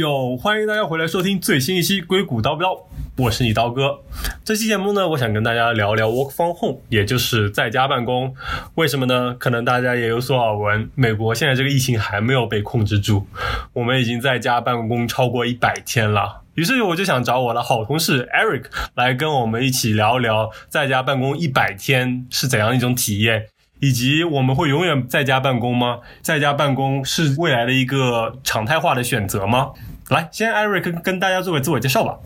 有，欢迎大家回来收听最新一期《硅谷刀标》，我是你刀哥。这期节目呢，我想跟大家聊聊 work from home，也就是在家办公。为什么呢？可能大家也有所耳闻，美国现在这个疫情还没有被控制住，我们已经在家办公超过一百天了。于是我就想找我的好同事 Eric 来跟我们一起聊一聊，在家办公一百天是怎样一种体验。以及我们会永远在家办公吗？在家办公是未来的一个常态化的选择吗？来，先 Eric 跟大家做个自我介绍吧。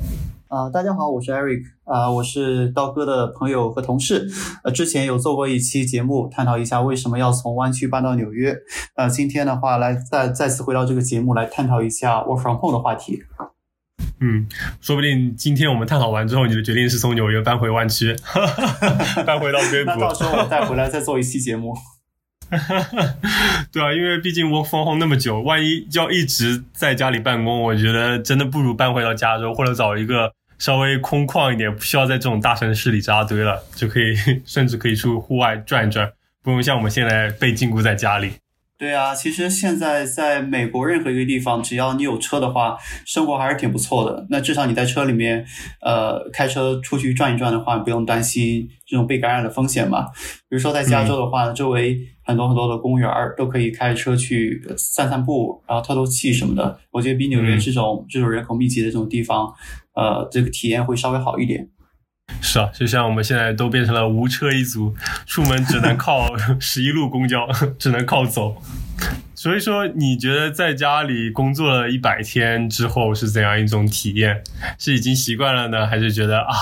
啊，大家好，我是 Eric，啊，我是刀哥的朋友和同事，呃，之前有做过一期节目，探讨一下为什么要从湾区搬到纽约。呃，今天的话，来再再次回到这个节目来探讨一下 work from home 的话题。嗯，说不定今天我们探讨完之后，你的决定是从纽约搬回湾区，搬回到硅谷。那到时候我再回来再做一期节目。对啊，因为毕竟 work from home 那么久，万一要一直在家里办公，我觉得真的不如搬回到加州，或者找一个稍微空旷一点，不需要在这种大城市里扎堆了，就可以 甚至可以出户外转一转，不用像我们现在被禁锢在家里。对啊，其实现在在美国任何一个地方，只要你有车的话，生活还是挺不错的。那至少你在车里面，呃，开车出去转一转的话，不用担心这种被感染的风险嘛。比如说在加州的话，周围很多很多的公园都可以开车去散散步，然后透透气什么的。我觉得比纽约这种这种人口密集的这种地方，呃，这个体验会稍微好一点。是啊，就像我们现在都变成了无车一族，出门只能靠 十一路公交，只能靠走。所以说，你觉得在家里工作了一百天之后是怎样一种体验？是已经习惯了呢，还是觉得啊，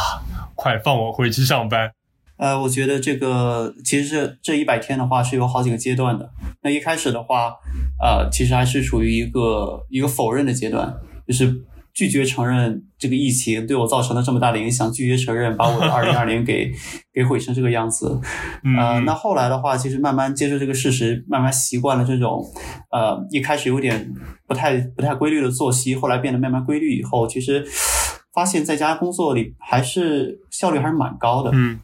快放我回去上班？呃，我觉得这个其实这这一百天的话是有好几个阶段的。那一开始的话，呃，其实还是处于一个一个否认的阶段，就是。拒绝承认这个疫情对我造成了这么大的影响，拒绝承认把我的 二零二零给给毁成这个样子。呃，那后来的话，其实慢慢接受这个事实，慢慢习惯了这种呃一开始有点不太不太规律的作息，后来变得慢慢规律以后，其实发现在家工作里还是效率还是蛮高的。嗯，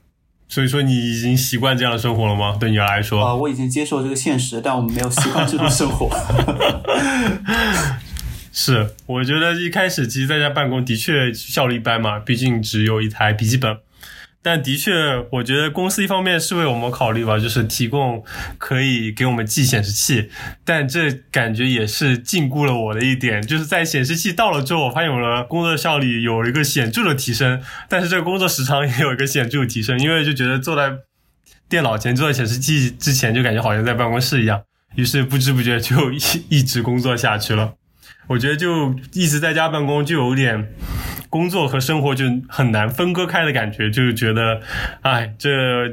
所以说你已经习惯这样的生活了吗？对你来说？啊，我已经接受这个现实，但我们没有习惯这种生活。是，我觉得一开始其实在家办公的确效率一般嘛，毕竟只有一台笔记本。但的确，我觉得公司一方面是为我们考虑吧，就是提供可以给我们寄显示器。但这感觉也是禁锢了我的一点，就是在显示器到了之后，我发现我的工作效率有了一个显著的提升，但是这个工作时长也有一个显著提升，因为就觉得坐在电脑前、坐在显示器之前，就感觉好像在办公室一样，于是不知不觉就一一直工作下去了。我觉得就一直在家办公，就有点工作和生活就很难分割开的感觉，就觉得，哎，这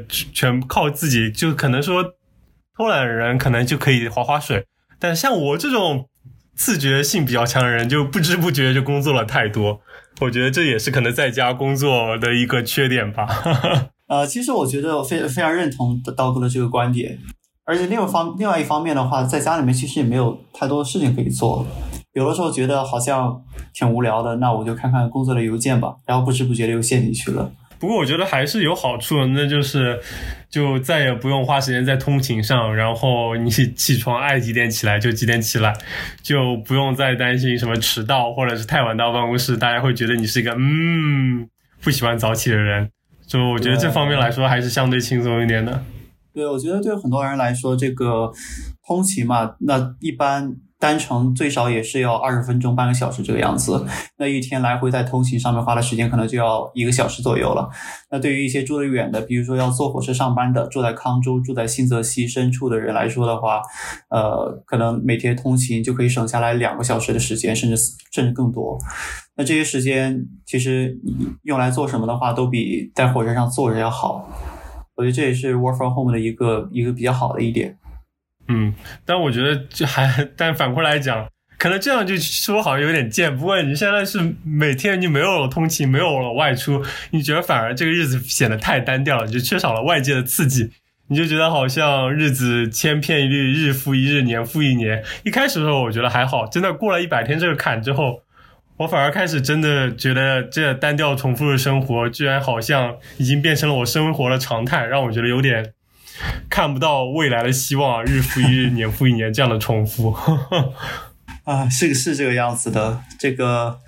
全靠自己，就可能说偷懒的人可能就可以划划水，但像我这种自觉性比较强的人，就不知不觉就工作了太多。我觉得这也是可能在家工作的一个缺点吧。呃，其实我觉得非非常认同刀哥的这个观点，而且另外方另外一方面的话，在家里面其实也没有太多的事情可以做。有的时候觉得好像挺无聊的，那我就看看工作的邮件吧，然后不知不觉的又陷进去了。不过我觉得还是有好处的，那就是就再也不用花时间在通勤上，然后你起床爱几点起来就几点起来，就不用再担心什么迟到或者是太晚到办公室，大家会觉得你是一个嗯不喜欢早起的人。就我觉得这方面来说还是相对轻松一点的。对，我觉得对很多人来说，这个通勤嘛，那一般。单程最少也是要二十分钟、半个小时这个样子，那一天来回在通勤上面花的时间可能就要一个小时左右了。那对于一些住得远的，比如说要坐火车上班的，住在康州、住在新泽西深处的人来说的话，呃，可能每天通勤就可以省下来两个小时的时间，甚至甚至更多。那这些时间其实用来做什么的话，都比在火车上坐着要好。我觉得这也是 work from home 的一个一个比较好的一点。嗯，但我觉得就还，但反过来讲，可能这样就说好像有点贱。不过你现在是每天你没有了通勤，没有了外出，你觉得反而这个日子显得太单调了，就缺少了外界的刺激，你就觉得好像日子千篇一律，日复一日，年复一年。一开始的时候我觉得还好，真的过了一百天这个坎之后，我反而开始真的觉得这单调重复的生活，居然好像已经变成了我生活的常态，让我觉得有点。看不到未来的希望，日复一日，年复一年这样的重复。啊，是是这个样子的。这个，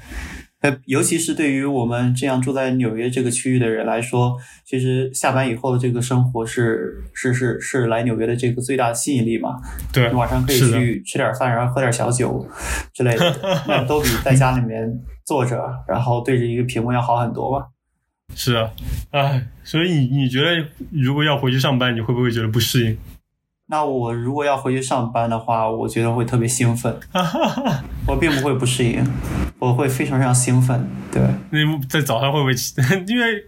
呃，尤其是对于我们这样住在纽约这个区域的人来说，其实下班以后的这个生活是是是是来纽约的这个最大的吸引力嘛。对，晚上可以去吃点饭，然后喝点小酒之类的，那都比在家里面坐着，然后对着一个屏幕要好很多吧。是啊，哎，所以你你觉得如果要回去上班，你会不会觉得不适应？那我如果要回去上班的话，我觉得会特别兴奋。我并不会不适应，我会非常非常兴奋。对，那在早上会不会起？因为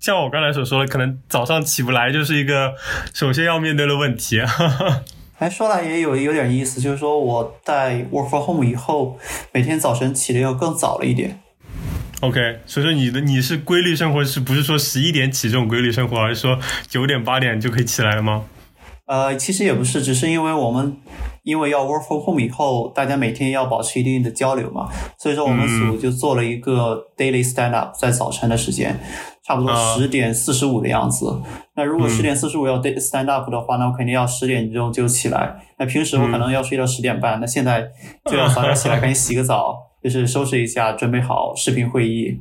像我刚才所说的，可能早上起不来就是一个首先要面对的问题。哎，说来也有有点意思，就是说我在 work from home 以后，每天早晨起的要更早了一点。OK，所以说你的你是规律生活，是不是说十一点起这种规律生活，而是说九点八点就可以起来了吗？呃，其实也不是，只是因为我们因为要 work from home 以后，大家每天要保持一定的交流嘛，所以说我们组就做了一个 daily stand up，在早晨的时间，差不多十点四十五的样子。那如果十点四十五要 day stand up 的话，那我肯定要十点钟就起来。那平时我可能要睡到十点半，那现在就要早点起来，赶紧洗个澡。就是收拾一下，准备好视频会议。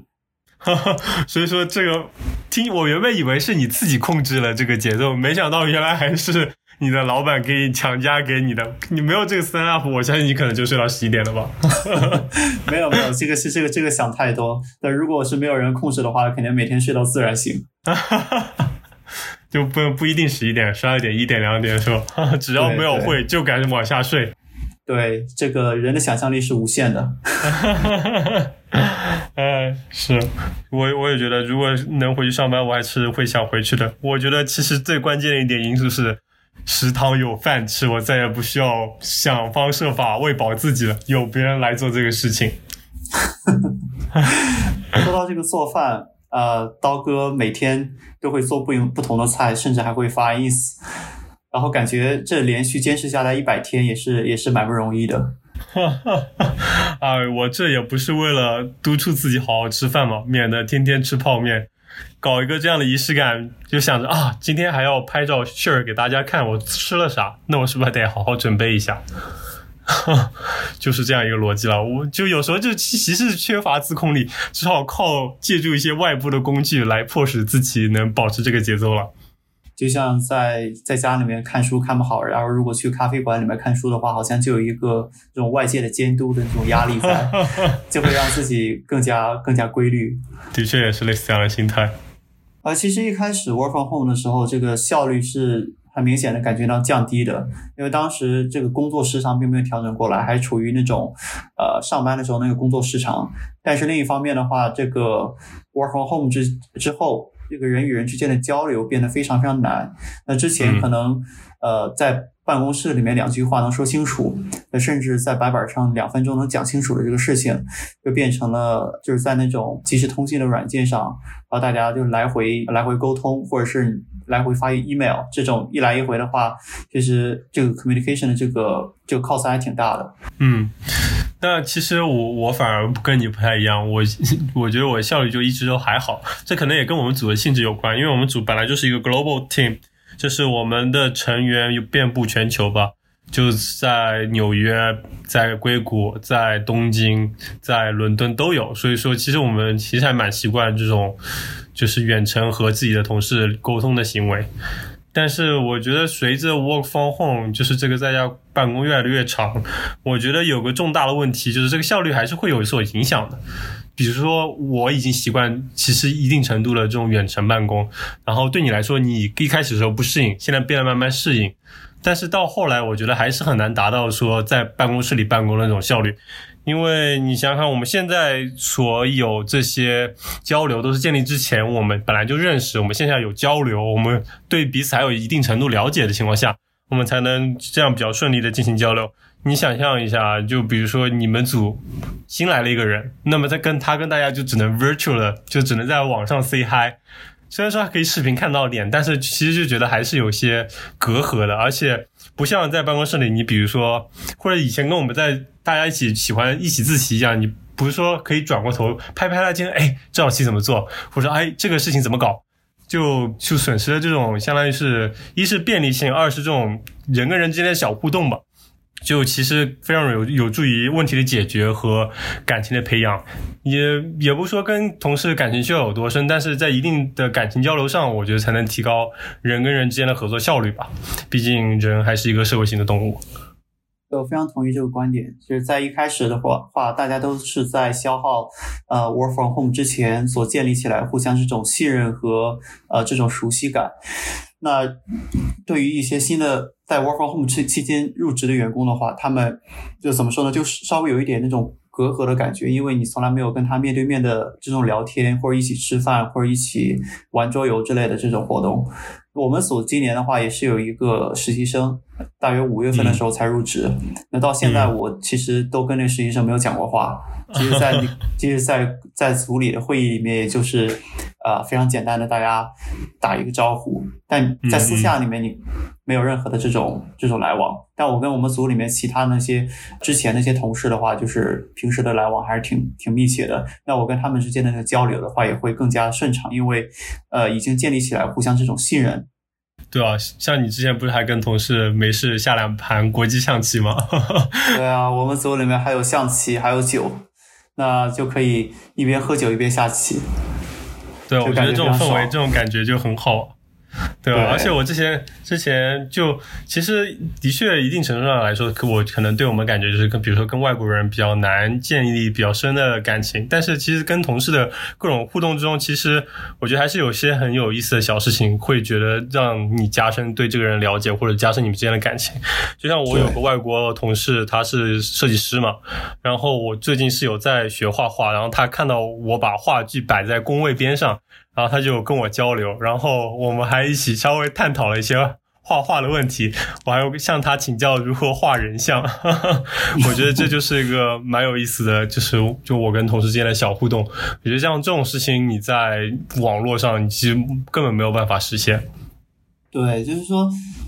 所以说这个听我原本以为是你自己控制了这个节奏，没想到原来还是你的老板给你强加给你的。你没有这个 stand up，我相信你可能就睡到十一点了吧？没有没有，这个是这个这个想太多。但如果是没有人控制的话，肯定每天睡到自然醒。就不不一定十一点、十二点、一点、两点是吧？只要没有会，就赶紧往下睡。对，这个人的想象力是无限的。哎，是我我也觉得，如果能回去上班，我还是会想回去的。我觉得其实最关键的一点因素是食堂有饭吃，我再也不需要想方设法喂饱自己了，有别人来做这个事情。说到这个做饭，呃，刀哥每天都会做不不不同的菜，甚至还会发 ins。然后感觉这连续坚持下来一百天也是也是蛮不容易的。哈 哈哎，我这也不是为了督促自己好好吃饭嘛，免得天天吃泡面，搞一个这样的仪式感，就想着啊，今天还要拍照 share 给大家看我吃了啥，那我是不是还得好好准备一下？就是这样一个逻辑了。我就有时候就其实是缺乏自控力，只好靠借助一些外部的工具来迫使自己能保持这个节奏了。就像在在家里面看书看不好，然后如果去咖啡馆里面看书的话，好像就有一个这种外界的监督的这种压力在，就会让自己更加更加规律。的确也是类似这样的心态。啊，其实一开始 work from home 的时候，这个效率是很明显的感觉到降低的，因为当时这个工作时长并没有调整过来，还处于那种呃上班的时候那个工作时长。但是另一方面的话，这个 work from home 之之后。这个人与人之间的交流变得非常非常难。那之前可能，呃，在办公室里面两句话能说清楚，那甚至在白板上两分钟能讲清楚的这个事情，就变成了就是在那种即时通信的软件上，然后大家就来回来回沟通，或者是来回发 email，这种一来一回的话，其实这个 communication 的这个这个 cost 还挺大的。嗯。那其实我我反而跟你不太一样，我 我觉得我效率就一直都还好，这可能也跟我们组的性质有关，因为我们组本来就是一个 global team，就是我们的成员遍布全球吧，就在纽约、在硅谷、在东京、在伦敦都有，所以说其实我们其实还蛮习惯这种就是远程和自己的同事沟通的行为。但是我觉得随着 work from home，就是这个在家办公越来越长，我觉得有个重大的问题就是这个效率还是会有所影响的。比如说我已经习惯其实一定程度的这种远程办公，然后对你来说你一开始的时候不适应，现在变得慢慢适应，但是到后来我觉得还是很难达到说在办公室里办公的那种效率。因为你想想，我们现在所有这些交流都是建立之前，我们本来就认识，我们线下有交流，我们对彼此还有一定程度了解的情况下，我们才能这样比较顺利的进行交流。你想象一下，就比如说你们组新来了一个人，那么他跟他跟大家就只能 virtual，了就只能在网上 say hi。虽然说还可以视频看到脸，但是其实就觉得还是有些隔阂的，而且不像在办公室里，你比如说或者以前跟我们在。大家一起喜欢一起自习一样，你不是说可以转过头拍拍他肩，哎，这道题怎么做？或者说，哎，这个事情怎么搞？就就损失了这种相当于是一是便利性，二是这种人跟人之间的小互动吧。就其实非常有有助于问题的解决和感情的培养，也也不说跟同事感情需要有多深，但是在一定的感情交流上，我觉得才能提高人跟人之间的合作效率吧。毕竟人还是一个社会性的动物。我非常同意这个观点。就是在一开始的话，话大家都是在消耗呃 work from home 之前所建立起来互相这种信任和呃这种熟悉感。那对于一些新的在 work from home 期期间入职的员工的话，他们就怎么说呢？就稍微有一点那种隔阂的感觉，因为你从来没有跟他面对面的这种聊天，或者一起吃饭，或者一起玩桌游之类的这种活动。我们所今年的话也是有一个实习生，大约五月份的时候才入职。那到现在我其实都跟那实习生没有讲过话，其实，在其实，在在组里的会议里面，也就是啊非常简单的大家打一个招呼，但在私下里面你没有任何的这种这种来往。但我跟我们组里面其他那些之前那些同事的话，就是平时的来往还是挺挺密切的。那我跟他们之间的那个交流的话，也会更加顺畅，因为呃已经建立起来互相这种信任。对啊，像你之前不是还跟同事没事下两盘国际象棋吗？对啊，我们组里面还有象棋，还有酒，那就可以一边喝酒一边下棋。对，我觉得这种氛围、这种感觉就很好。对吧？而且我之前之前就其实的确一定程度上来说，我可能对我们感觉就是跟比如说跟外国人比较难建立比较深的感情。但是其实跟同事的各种互动之中，其实我觉得还是有些很有意思的小事情，会觉得让你加深对这个人了解，或者加深你们之间的感情。就像我有个外国同事，他是设计师嘛，然后我最近是有在学画画，然后他看到我把画具摆在工位边上。然后他就跟我交流，然后我们还一起稍微探讨了一些画画的问题。我还要向他请教如何画人像。我觉得这就是一个蛮有意思的，就是就我跟同事之间的小互动。我觉得像这种事情，你在网络上你其实根本没有办法实现。对，就是说，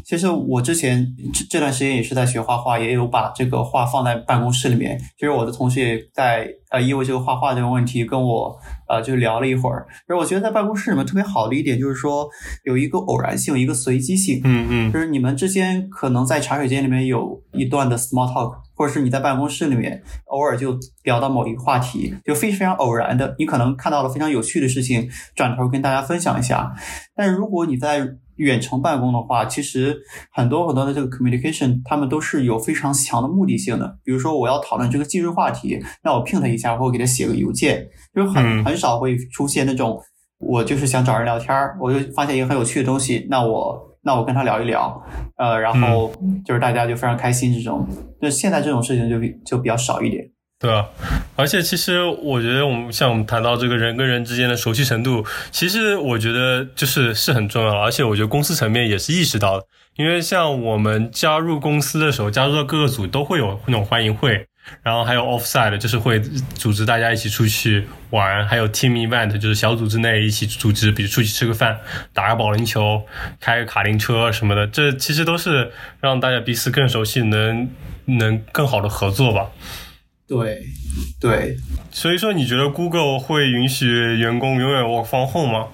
其实我之前这这段时间也是在学画画，也有把这个画放在办公室里面。其实我的同事也在呃，因为这个画画这个问题跟我呃就聊了一会儿。而我觉得在办公室里面特别好的一点就是说，有一个偶然性，一个随机性。嗯嗯，就是你们之间可能在茶水间里面有一段的 small talk，或者是你在办公室里面偶尔就聊到某一个话题，就非常非常偶然的，你可能看到了非常有趣的事情，转头跟大家分享一下。但是如果你在远程办公的话，其实很多很多的这个 communication，他们都是有非常强的目的性的。比如说，我要讨论这个技术话题，那我 ping 他一下，或者给他写个邮件，就很很少会出现那种我就是想找人聊天儿，我就发现一个很有趣的东西，那我那我跟他聊一聊，呃，然后就是大家就非常开心这种。那现在这种事情就比就比较少一点。对啊，而且其实我觉得，我们像我们谈到这个人跟人之间的熟悉程度，其实我觉得就是是很重要，而且我觉得公司层面也是意识到的。因为像我们加入公司的时候，加入到各个组都会有那种欢迎会，然后还有 offside，就是会组织大家一起出去玩，还有 team event，就是小组之内一起组织，比如出去吃个饭、打个保龄球、开个卡丁车什么的，这其实都是让大家彼此更熟悉，能能更好的合作吧。对，对，所以说你觉得 Google 会允许员工永远 work from home 吗？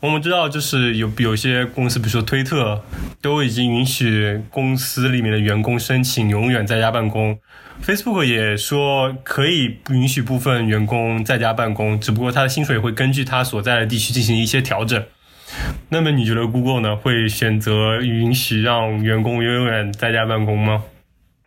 我们知道，就是有有些公司，比如说推特，都已经允许公司里面的员工申请永远在家办公。Facebook 也说可以允许部分员工在家办公，只不过他的薪水会根据他所在的地区进行一些调整。那么你觉得 Google 呢，会选择允许让员工永远在家办公吗？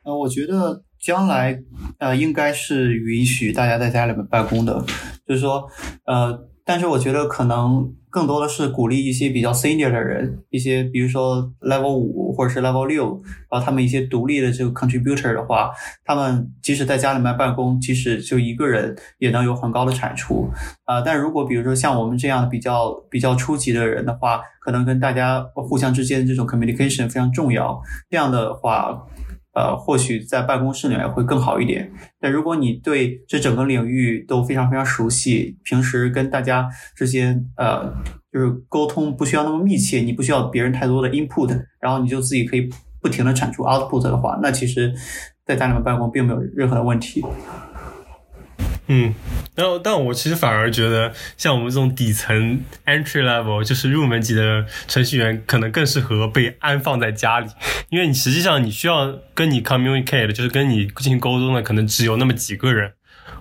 呃，我觉得。将来，呃，应该是允许大家在家里面办公的，就是说，呃，但是我觉得可能更多的是鼓励一些比较 senior 的人，一些比如说 level 五或者是 level 六，然后他们一些独立的这个 contributor 的话，他们即使在家里面办公，即使就一个人也能有很高的产出，啊，但如果比如说像我们这样比较比较初级的人的话，可能跟大家互相之间的这种 communication 非常重要，这样的话。呃，或许在办公室里面会更好一点。但如果你对这整个领域都非常非常熟悉，平时跟大家之间呃就是沟通不需要那么密切，你不需要别人太多的 input，然后你就自己可以不停的产出 output 的话，那其实在家里面办公并没有任何的问题。嗯，然后但我其实反而觉得，像我们这种底层 entry level 就是入门级的程序员，可能更适合被安放在家里，因为你实际上你需要跟你 communicate，就是跟你进行沟通的，可能只有那么几个人。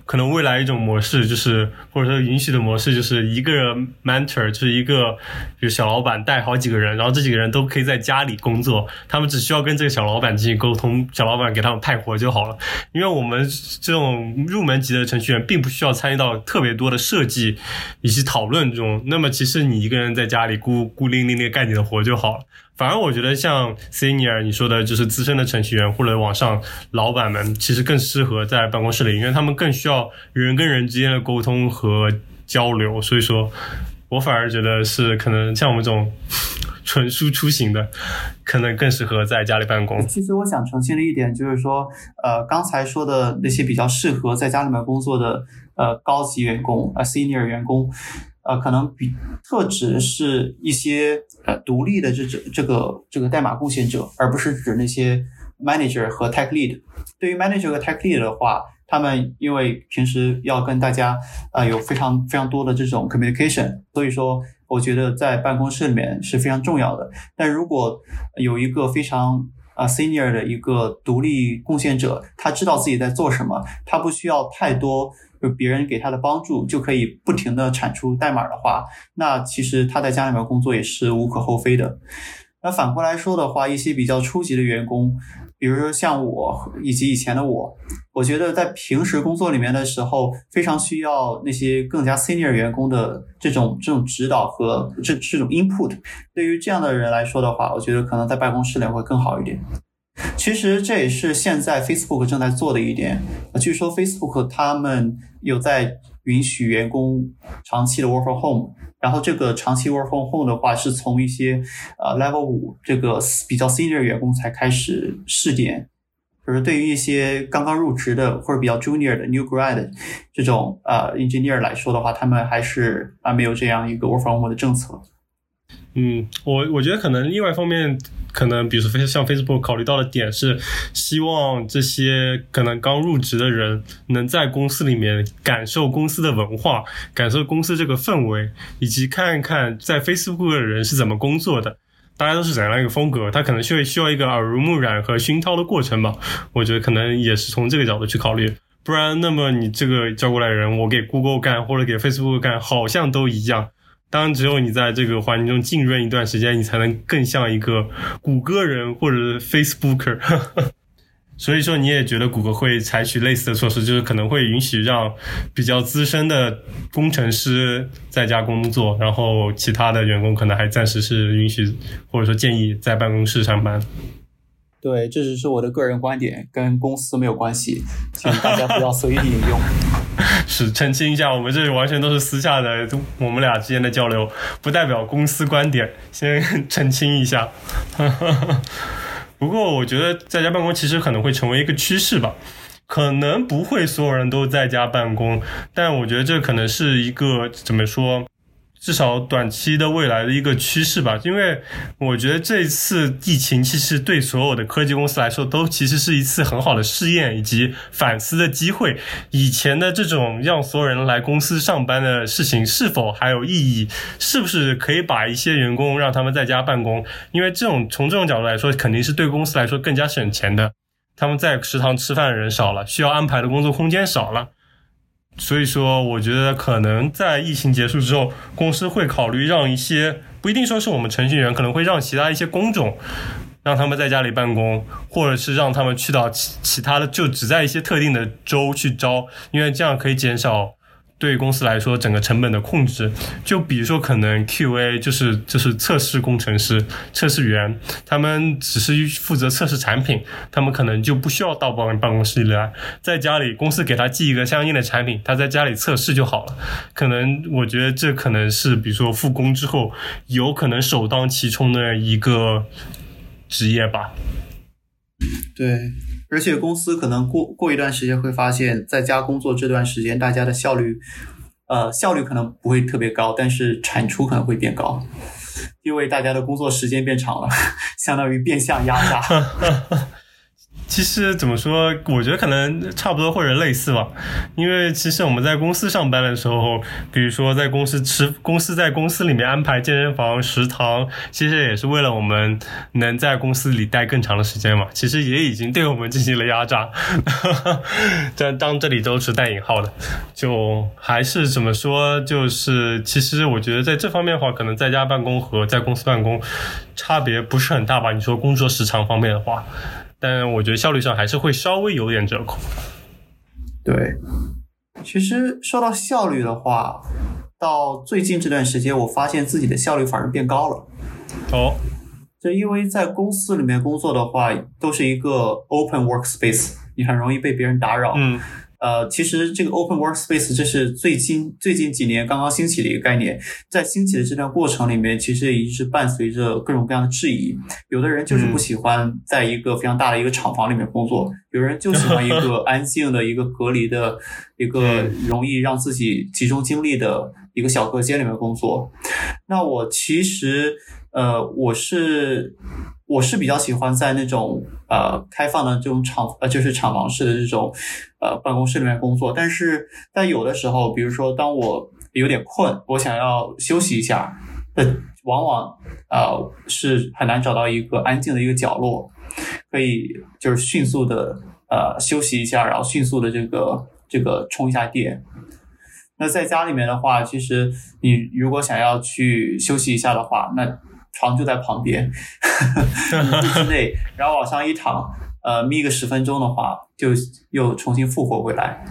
可能未来一种模式就是，或者说允许的模式就是一个 mentor，就是一个就是小老板带好几个人，然后这几个人都可以在家里工作，他们只需要跟这个小老板进行沟通，小老板给他们派活就好了。因为我们这种入门级的程序员并不需要参与到特别多的设计以及讨论中，那么其实你一个人在家里孤孤零零的干你的活就好了。反而我觉得像 senior 你说的，就是资深的程序员或者网上老板们，其实更适合在办公室里，因为他们更需要人跟人之间的沟通和交流。所以说，我反而觉得是可能像我们这种纯输出型的，可能更适合在家里办公。其实我想澄清的一点就是说，呃，刚才说的那些比较适合在家里面工作的呃高级员工啊 senior 员工。呃，可能比特指是一些呃独立的这这这个这个代码贡献者，而不是指那些 manager 和 tech lead。对于 manager 和 tech lead 的话，他们因为平时要跟大家呃有非常非常多的这种 communication，所以说我觉得在办公室里面是非常重要的。但如果有一个非常啊 senior 的一个独立贡献者，他知道自己在做什么，他不需要太多。就别人给他的帮助就可以不停的产出代码的话，那其实他在家里面工作也是无可厚非的。那反过来说的话，一些比较初级的员工，比如说像我以及以前的我，我觉得在平时工作里面的时候，非常需要那些更加 senior 员工的这种这种指导和这这种 input。对于这样的人来说的话，我觉得可能在办公室里会更好一点。其实这也是现在 Facebook 正在做的一点。据说 Facebook 他们有在允许员工长期的 work from home，然后这个长期 work from home 的话，是从一些呃 level 五这个比较 senior 员工才开始试点。就是对于一些刚刚入职的或者比较 junior 的 new grad 这种呃 engineer 来说的话，他们还是啊没有这样一个 work from home 的政策。嗯，我我觉得可能另外一方面，可能比如说像 Facebook 考虑到的点是，希望这些可能刚入职的人能在公司里面感受公司的文化，感受公司这个氛围，以及看一看在 Facebook 的人是怎么工作的，大家都是怎样一个风格，他可能需要需要一个耳濡目染和熏陶的过程吧。我觉得可能也是从这个角度去考虑，不然那么你这个叫过来人，我给 Google 干或者给 Facebook 干，好像都一样。当然，只有你在这个环境中浸润一段时间，你才能更像一个谷歌人或者 Facebooker。所以说，你也觉得谷歌会采取类似的措施，就是可能会允许让比较资深的工程师在家工作，然后其他的员工可能还暂时是允许或者说建议在办公室上班。对，这只是我的个人观点，跟公司没有关系，请大家不要随意引用。是澄清一下，我们这里完全都是私下的，我们俩之间的交流，不代表公司观点，先 澄清一下。不过，我觉得在家办公其实可能会成为一个趋势吧，可能不会所有人都在家办公，但我觉得这可能是一个怎么说？至少短期的未来的一个趋势吧，因为我觉得这次疫情其实对所有的科技公司来说都其实是一次很好的试验以及反思的机会。以前的这种让所有人来公司上班的事情是否还有意义？是不是可以把一些员工让他们在家办公？因为这种从这种角度来说，肯定是对公司来说更加省钱的。他们在食堂吃饭的人少了，需要安排的工作空间少了。所以说，我觉得可能在疫情结束之后，公司会考虑让一些不一定说是我们程序员，可能会让其他一些工种，让他们在家里办公，或者是让他们去到其其他的，就只在一些特定的州去招，因为这样可以减少。对公司来说，整个成本的控制，就比如说，可能 QA 就是就是测试工程师、测试员，他们只是负责测试产品，他们可能就不需要到办办公室里来，在家里公司给他寄一个相应的产品，他在家里测试就好了。可能我觉得这可能是，比如说复工之后，有可能首当其冲的一个职业吧。对。而且公司可能过过一段时间会发现，在家工作这段时间，大家的效率，呃，效率可能不会特别高，但是产出可能会变高，因为大家的工作时间变长了，相当于变相压榨。其实怎么说，我觉得可能差不多或者类似吧。因为其实我们在公司上班的时候，比如说在公司吃，公司在公司里面安排健身房、食堂，其实也是为了我们能在公司里待更长的时间嘛。其实也已经对我们进行了压榨。但当这里都是带引号的，就还是怎么说，就是其实我觉得在这方面的话，可能在家办公和在公司办公差别不是很大吧。你说工作时长方面的话。但我觉得效率上还是会稍微有点折扣。对，其实说到效率的话，到最近这段时间，我发现自己的效率反而变高了。哦，就因为在公司里面工作的话，都是一个 open workspace，你很容易被别人打扰。嗯。呃，其实这个 open workspace 这是最近最近几年刚刚兴起的一个概念，在兴起的这段过程里面，其实已经是伴随着各种各样的质疑。有的人就是不喜欢在一个非常大的一个厂房里面工作，有人就喜欢一个 安静的一个隔离的一个容易让自己集中精力的一个小隔间里面工作。那我其实呃，我是。我是比较喜欢在那种呃开放的这种厂呃就是厂房式的这种呃办公室里面工作，但是在有的时候，比如说当我有点困，我想要休息一下，呃，往往呃是很难找到一个安静的一个角落，可以就是迅速的呃休息一下，然后迅速的这个这个充一下电。那在家里面的话，其实你如果想要去休息一下的话，那床就在旁边，之内，然后往上一躺，呃，眯个十分钟的话，就又重新复活回来。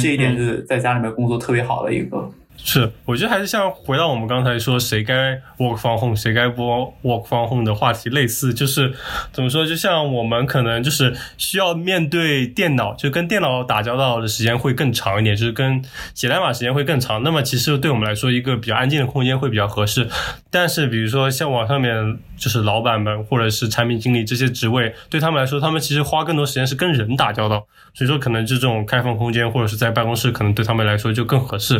这一点是在家里面工作特别好的一个。是，我觉得还是像回到我们刚才说谁该 work from home，谁该不 work from home 的话题类似，就是怎么说，就像我们可能就是需要面对电脑，就跟电脑打交道的时间会更长一点，就是跟写代码时间会更长。那么其实对我们来说，一个比较安静的空间会比较合适。但是比如说像网上面就是老板们或者是产品经理这些职位，对他们来说，他们其实花更多时间是跟人打交道，所以说可能这种开放空间或者是在办公室，可能对他们来说就更合适。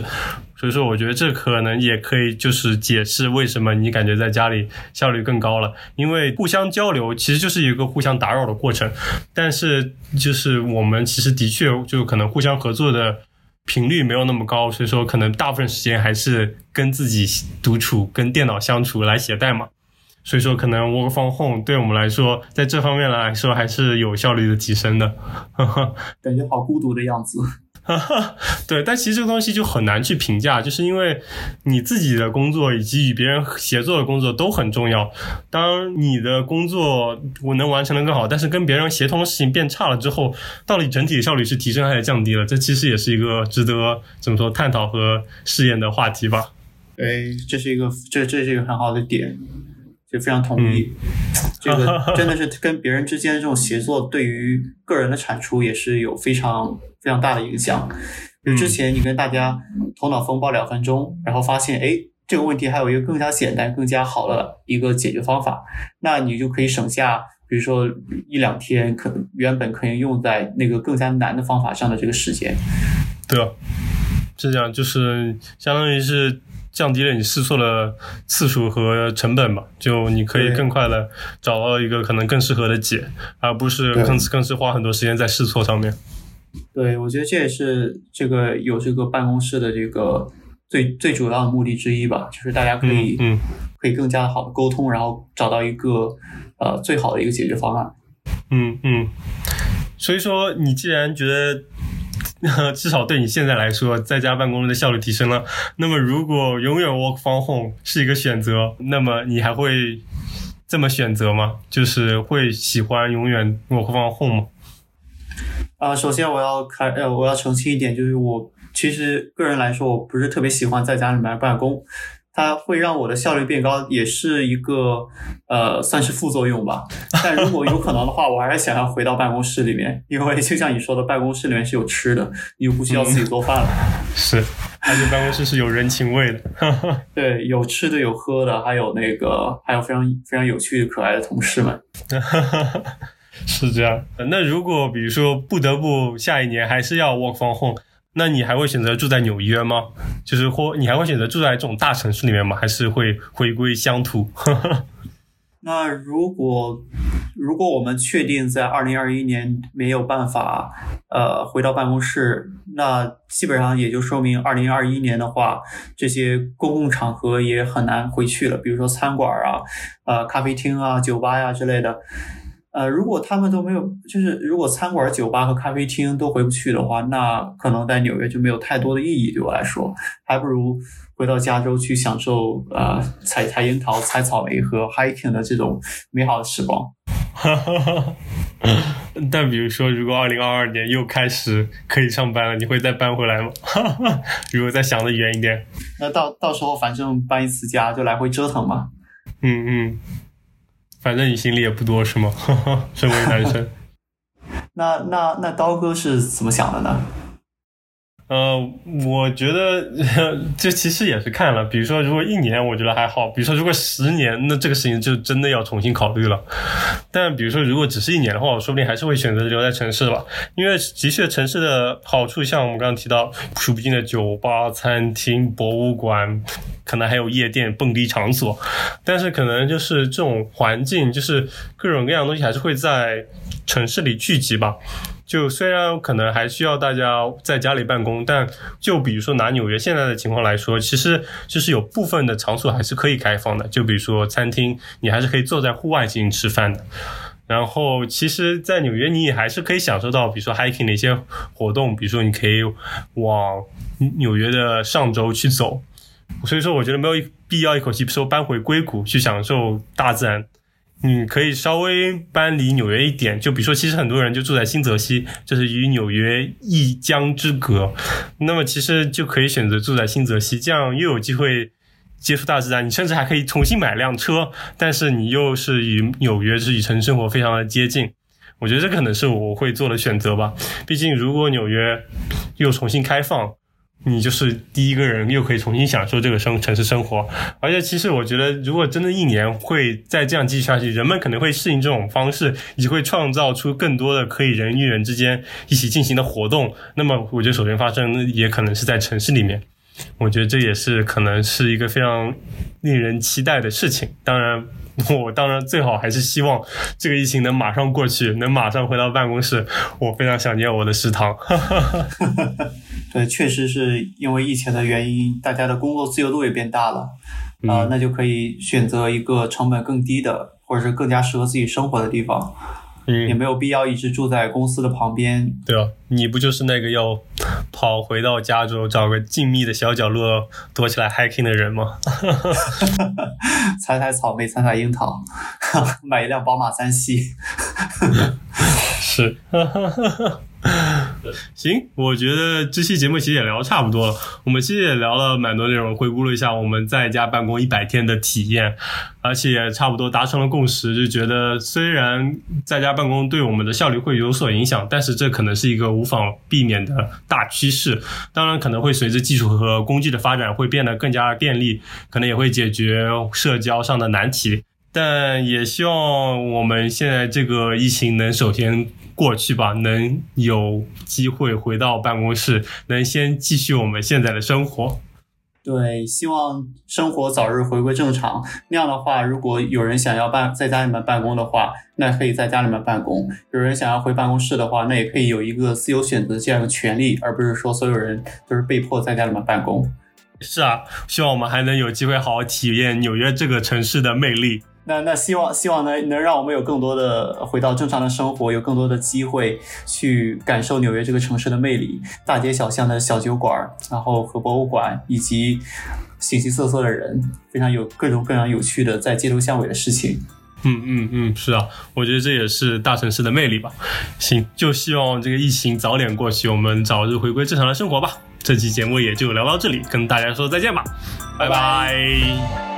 所以说，我觉得这可能也可以就是解释为什么你感觉在家里效率更高了，因为互相交流其实就是一个互相打扰的过程，但是就是我们其实的确就可能互相合作的频率没有那么高，所以说可能大部分时间还是跟自己独处、跟电脑相处来写代码，所以说可能 work from home 对我们来说，在这方面来说还是有效率的提升的，感觉好孤独的样子。哈哈，对，但其实这个东西就很难去评价，就是因为你自己的工作以及与别人协作的工作都很重要。当你的工作我能完成的更好，但是跟别人协同的事情变差了之后，到底整体效率是提升还是降低了？这其实也是一个值得怎么说探讨和试验的话题吧。对，这是一个这这是一个很好的点。就非常同意，这个 真的是跟别人之间的这种协作，对于个人的产出也是有非常非常大的影响。就之前你跟大家头脑风暴两分钟，然后发现哎这个问题还有一个更加简单、更加好的一个解决方法，那你就可以省下，比如说一两天可能原本可以用在那个更加难的方法上的这个时间。对，是这样，就是相当于是。降低了你试错的次数和成本嘛，就你可以更快的找到一个可能更适合的解，而不是更更是花很多时间在试错上面。对，我觉得这也是这个有这个办公室的这个最最主要的目的之一吧，就是大家可以嗯可以更加好的沟通，然后找到一个呃最好的一个解决方案。嗯嗯，所以说你既然觉得。至少对你现在来说，在家办公的效率提升了。那么，如果永远 work from home 是一个选择，那么你还会这么选择吗？就是会喜欢永远 work from home 吗？啊，首先我要开呃，我要澄清一点，就是我其实个人来说，我不是特别喜欢在家里面办公。它会让我的效率变高，也是一个呃，算是副作用吧。但如果有可能的话，我还是想要回到办公室里面，因为就像你说的，办公室里面是有吃的，你又不需要自己做饭了。是，而且办公室是有人情味的。对，有吃的，有喝的，还有那个，还有非常非常有趣的、可爱的同事们。是这样。那如果比如说不得不下一年还是要 work from home。那你还会选择住在纽约吗？就是或你还会选择住在这种大城市里面吗？还是会回归乡土？那如果如果我们确定在二零二一年没有办法呃回到办公室，那基本上也就说明二零二一年的话，这些公共场合也很难回去了，比如说餐馆啊、呃咖啡厅啊、酒吧呀、之类的。呃，如果他们都没有，就是如果餐馆、酒吧和咖啡厅都回不去的话，那可能在纽约就没有太多的意义。对我来说，还不如回到加州去享受呃采采樱桃、采草莓和 hiking 的这种美好的时光。但比如说，如果二零二二年又开始可以上班了，你会再搬回来吗？如果再想的远一点，那到到时候反正搬一次家就来回折腾嘛。嗯嗯。反正你心里也不多是吗？身为男生，那那那刀哥是怎么想的呢？呃，我觉得 这其实也是看了，比如说如果一年，我觉得还好；比如说如果十年，那这个事情就真的要重新考虑了。但比如说如果只是一年的话，我说不定还是会选择留在城市吧，因为的确城市的好处，像我们刚刚提到，数不尽的酒吧、餐厅、博物馆，可能还有夜店、蹦迪场所。但是可能就是这种环境，就是各种各样的东西还是会在城市里聚集吧。就虽然可能还需要大家在家里办公，但就比如说拿纽约现在的情况来说，其实就是有部分的场所还是可以开放的。就比如说餐厅，你还是可以坐在户外进行吃饭的。然后，其实，在纽约你也还是可以享受到，比如说 hiking 的一些活动，比如说你可以往纽约的上周去走。所以说，我觉得没有必要一口气说搬回硅谷去享受大自然。你可以稍微搬离纽约一点，就比如说，其实很多人就住在新泽西，就是与纽约一江之隔。那么其实就可以选择住在新泽西，这样又有机会接触大自然。你甚至还可以重新买辆车，但是你又是与纽约是与城市生活非常的接近。我觉得这可能是我会做的选择吧。毕竟如果纽约又重新开放。你就是第一个人，又可以重新享受这个生城市生活，而且其实我觉得，如果真的一年会再这样继续下去，人们可能会适应这种方式，以及会创造出更多的可以人与人之间一起进行的活动。那么，我觉得首先发生也可能是在城市里面。我觉得这也是可能是一个非常令人期待的事情。当然。我当然最好还是希望这个疫情能马上过去，能马上回到办公室。我非常想念我的食堂。对，确实是因为疫情的原因，大家的工作自由度也变大了啊，那就可以选择一个成本更低的，或者是更加适合自己生活的地方。嗯，也没有必要一直住在公司的旁边。对啊，你不就是那个要跑回到加州找个静谧的小角落躲起来 hiking 的人吗？采采草莓，采采樱桃，买一辆宝马三系。是。行，我觉得这期节目其实也聊差不多了。我们其实也聊了蛮多内容，回顾了一下我们在家办公一百天的体验，而且差不多达成了共识，就觉得虽然在家办公对我们的效率会有所影响，但是这可能是一个无法避免的大趋势。当然，可能会随着技术和工具的发展，会变得更加便利，可能也会解决社交上的难题。但也希望我们现在这个疫情能首先过去吧，能有机会回到办公室，能先继续我们现在的生活。对，希望生活早日回归正常。那样的话，如果有人想要办在家里面办公的话，那可以在家里面办公；有人想要回办公室的话，那也可以有一个自由选择这样的权利，而不是说所有人都是被迫在家里面办公。是啊，希望我们还能有机会好好体验纽约这个城市的魅力。那那希望希望能能让我们有更多的回到正常的生活，有更多的机会去感受纽约这个城市的魅力，大街小巷的小酒馆，然后和博物馆，以及形形色色的人，非常有各种各样有趣的在街头巷尾的事情。嗯嗯嗯，是啊，我觉得这也是大城市的魅力吧。行，就希望这个疫情早点过去，我们早日回归正常的生活吧。这期节目也就聊到这里，跟大家说再见吧，拜拜。